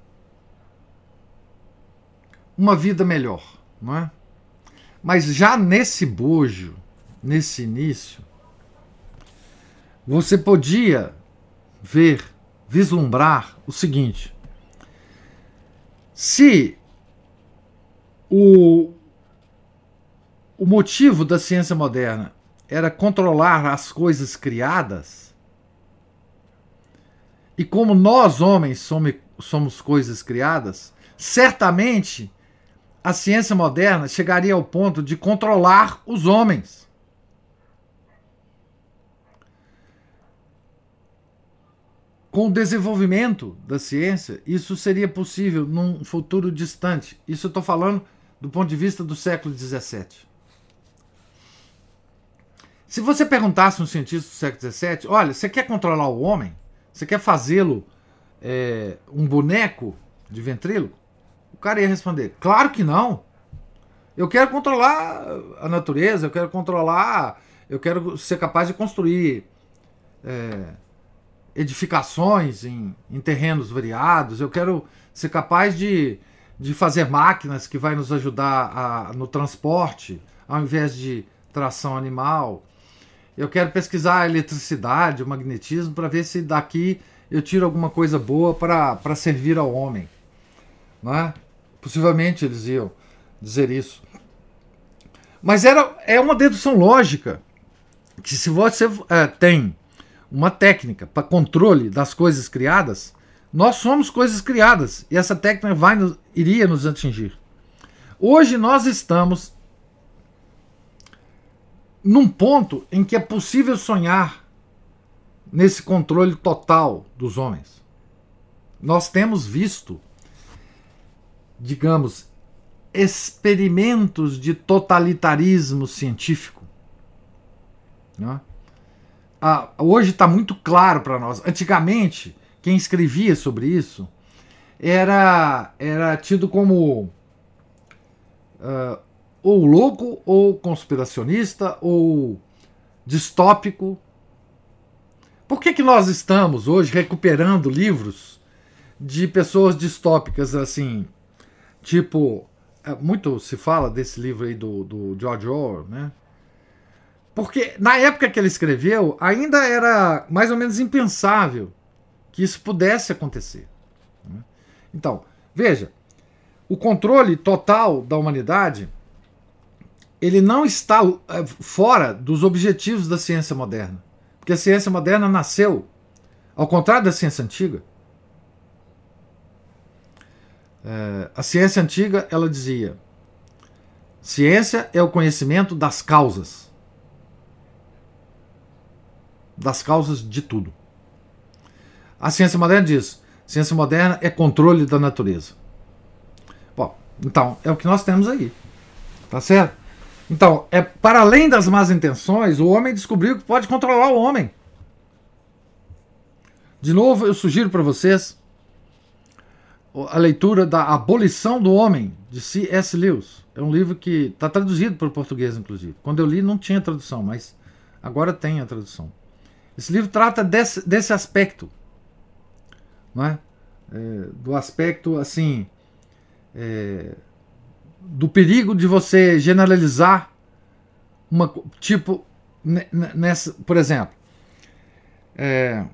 uma vida melhor, não é? Mas já nesse bojo, nesse início, você podia ver, vislumbrar o seguinte: se o, o motivo da ciência moderna era controlar as coisas criadas, e como nós, homens, somos, coisas criadas, certamente a ciência moderna chegaria ao ponto de controlar os homens. Com o desenvolvimento da ciência, isso seria possível num futuro distante. Isso eu estou falando do ponto de vista do século XVII. Se você perguntasse um cientista do século XVII, olha, você quer controlar o homem? Você quer fazê-lo é, um boneco de ventríloco? O cara ia responder, claro que não. Eu quero controlar a natureza, eu quero controlar, eu quero ser capaz de construir é, edificações em, em, terrenos variados, eu quero ser capaz de, de fazer máquinas que vai nos ajudar a, no transporte, ao invés de tração animal. Eu quero pesquisar a eletricidade, o magnetismo, para ver se daqui eu tiro alguma coisa boa para servir ao homem. Não é? Possivelmente eles iam dizer isso. Mas era, é uma dedução lógica que se você é, tem uma técnica para controle das coisas criadas, nós somos coisas criadas e essa técnica vai iria nos atingir. Hoje nós estamos num ponto em que é possível sonhar nesse controle total dos homens. Nós temos visto, digamos, experimentos de totalitarismo científico. Né? Ah, hoje está muito claro para nós. Antigamente, quem escrevia sobre isso era, era tido como uh, ou louco, ou conspiracionista, ou distópico. Por que, que nós estamos hoje recuperando livros de pessoas distópicas, assim, tipo. É, muito se fala desse livro aí do, do George Orwell, né? Porque na época que ele escreveu, ainda era mais ou menos impensável que isso pudesse acontecer. Né? Então, veja, o controle total da humanidade ele não está é, fora dos objetivos da ciência moderna. Porque a ciência moderna nasceu, ao contrário da ciência antiga. É, a ciência antiga ela dizia: ciência é o conhecimento das causas, das causas de tudo. A ciência moderna diz: ciência moderna é controle da natureza. Bom, então é o que nós temos aí, tá certo? Então, é para além das más intenções, o homem descobriu que pode controlar o homem. De novo, eu sugiro para vocês a leitura da Abolição do Homem, de C.S. Lewis. É um livro que está traduzido para o português, inclusive. Quando eu li, não tinha tradução, mas agora tem a tradução. Esse livro trata desse, desse aspecto, não é? é do aspecto, assim, é, do perigo de você generalizar uma tipo nessa, por exemplo, é,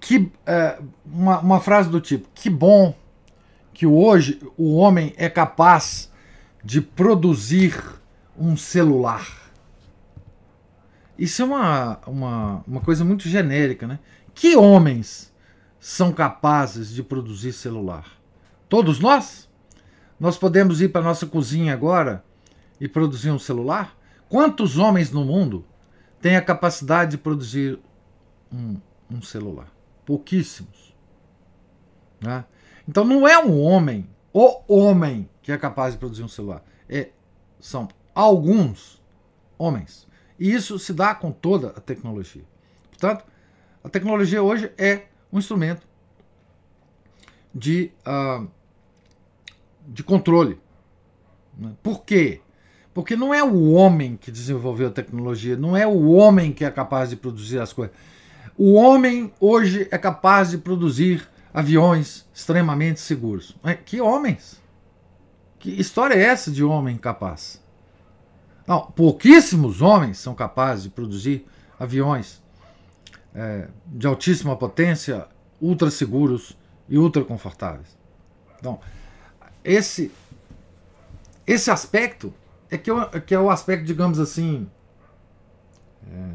que é, uma, uma frase do tipo que bom que hoje o homem é capaz de produzir um celular. Isso é uma, uma, uma coisa muito genérica, né? Que homens são capazes de produzir celular? Todos nós? Nós podemos ir para nossa cozinha agora e produzir um celular? Quantos homens no mundo têm a capacidade de produzir um, um celular? Pouquíssimos. Né? Então não é um homem, o homem, que é capaz de produzir um celular. É, são alguns homens. E isso se dá com toda a tecnologia. Portanto, a tecnologia hoje é um instrumento de. Uh, de controle. Né? Por quê? Porque não é o homem que desenvolveu a tecnologia, não é o homem que é capaz de produzir as coisas. O homem hoje é capaz de produzir aviões extremamente seguros. Que homens? Que história é essa de homem capaz? Não, pouquíssimos homens são capazes de produzir aviões é, de altíssima potência, ultra seguros e ultra confortáveis. Então, esse esse aspecto é que, é que é o aspecto, digamos assim, é,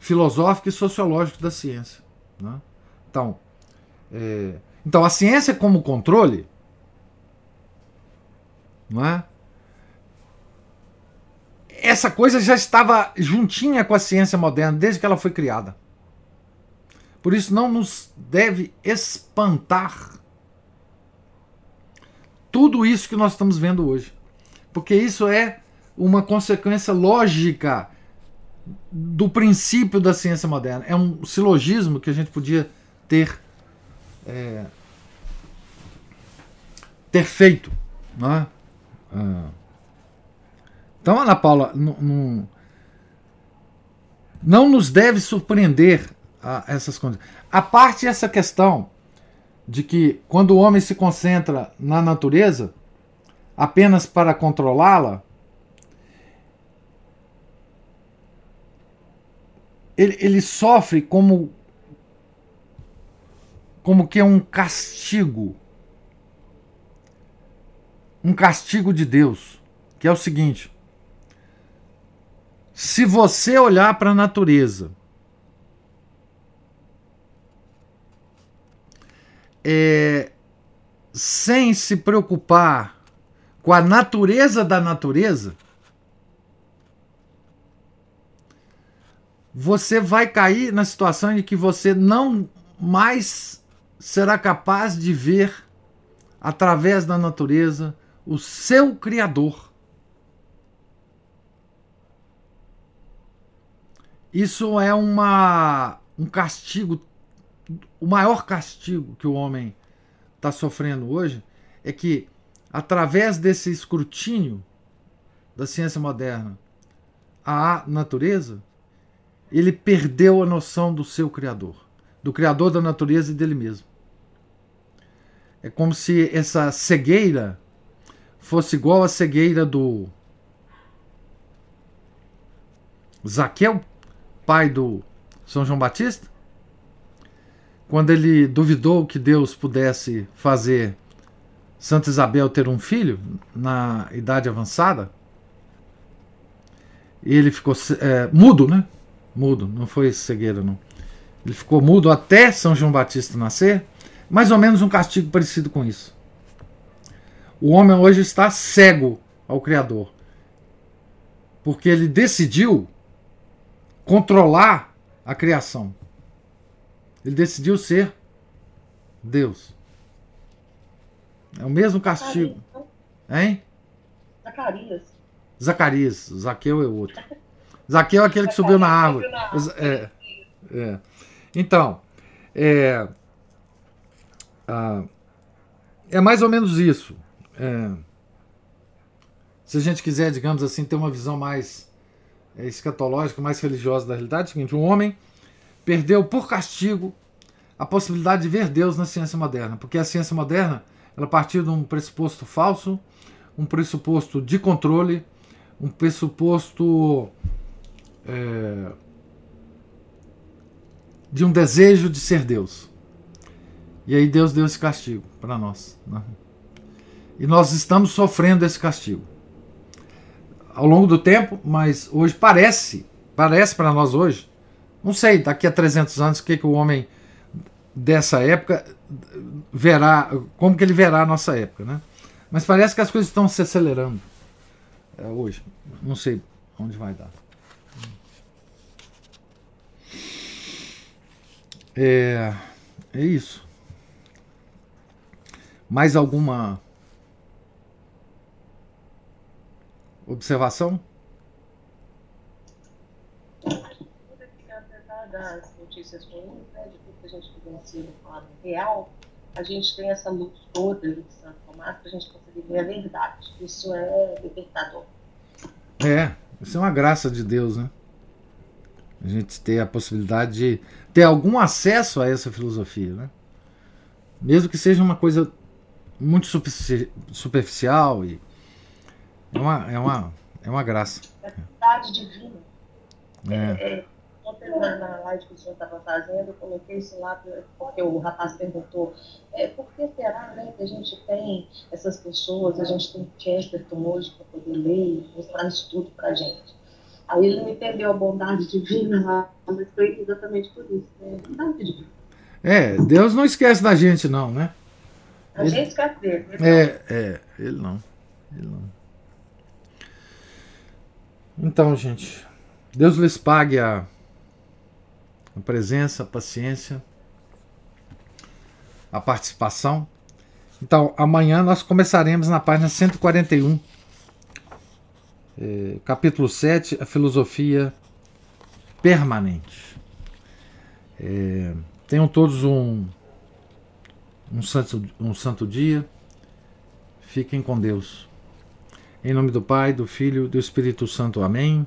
filosófico e sociológico da ciência. Né? Então, é, então, a ciência como controle, não é? essa coisa já estava juntinha com a ciência moderna desde que ela foi criada. Por isso, não nos deve espantar tudo isso que nós estamos vendo hoje. Porque isso é uma consequência lógica do princípio da ciência moderna. É um silogismo que a gente podia ter é, ter feito. Não é? Ah. Então, Ana Paula, não, não nos deve surpreender essas coisas. A parte essa questão de que quando o homem se concentra na natureza apenas para controlá-la, ele, ele sofre como como que é um castigo. Um castigo de Deus, que é o seguinte: se você olhar para a natureza é, sem se preocupar com a natureza da natureza, você vai cair na situação em que você não mais será capaz de ver através da natureza o seu Criador. Isso é uma, um castigo o maior castigo que o homem está sofrendo hoje é que, através desse escrutínio da ciência moderna à natureza, ele perdeu a noção do seu Criador. do Criador da natureza e dele mesmo. É como se essa cegueira fosse igual à cegueira do Zaqueu, pai do São João Batista, quando ele duvidou que Deus pudesse fazer Santa Isabel ter um filho na idade avançada, ele ficou é, mudo, né? Mudo, não foi cegueira, não. Ele ficou mudo até São João Batista nascer, mais ou menos um castigo parecido com isso. O homem hoje está cego ao Criador, porque ele decidiu controlar a criação. Ele decidiu ser Deus. É o mesmo castigo. Hein? Zacarias. Zacarias. Zaqueu é outro. Zaqueu é aquele que subiu na árvore. É, é. Então, é, ah, é mais ou menos isso. É, se a gente quiser, digamos assim, ter uma visão mais é, escatológica, mais religiosa da realidade, é o seguinte: um homem perdeu por castigo a possibilidade de ver Deus na ciência moderna, porque a ciência moderna ela partiu de um pressuposto falso, um pressuposto de controle, um pressuposto é, de um desejo de ser Deus. E aí Deus deu esse castigo para nós. Né? E nós estamos sofrendo esse castigo ao longo do tempo, mas hoje parece, parece para nós hoje, não sei, daqui a 300 anos, o que, que o homem dessa época verá, como que ele verá a nossa época, né? Mas parece que as coisas estão se acelerando é, hoje. Não sei onde vai dar. É, é isso. Mais alguma observação? Apesar das notícias ruins, né, de tudo que a gente vivencia no lado real, a gente tem essa luz toda de Santo Tomás para a gente conseguir ver a verdade. Isso é libertador. É, isso é uma graça de Deus, né? A gente ter a possibilidade de ter algum acesso a essa filosofia, né? Mesmo que seja uma coisa muito superficial e é uma, é uma, é uma graça. É verdade divina. É. é, ontem na, na live que o senhor estava fazendo, eu coloquei isso lá porque o rapaz perguntou é, por que será né, que a gente tem essas pessoas, a gente tem Chesterton hoje para poder ler e mostrar isso tudo para a gente. Aí ele não entendeu a bondade divina lá, mas foi exatamente por isso. Né? Bondade divina. É, Deus não esquece da gente, não, né? A ele, gente esquece dele. É, é, ele não. Ele não. Então, gente, Deus lhes pague a, a presença, a paciência, a participação. Então, amanhã nós começaremos na página 141, eh, capítulo 7, a filosofia permanente. Eh, tenham todos um, um, santo, um santo dia. Fiquem com Deus. Em nome do Pai, do Filho e do Espírito Santo. Amém.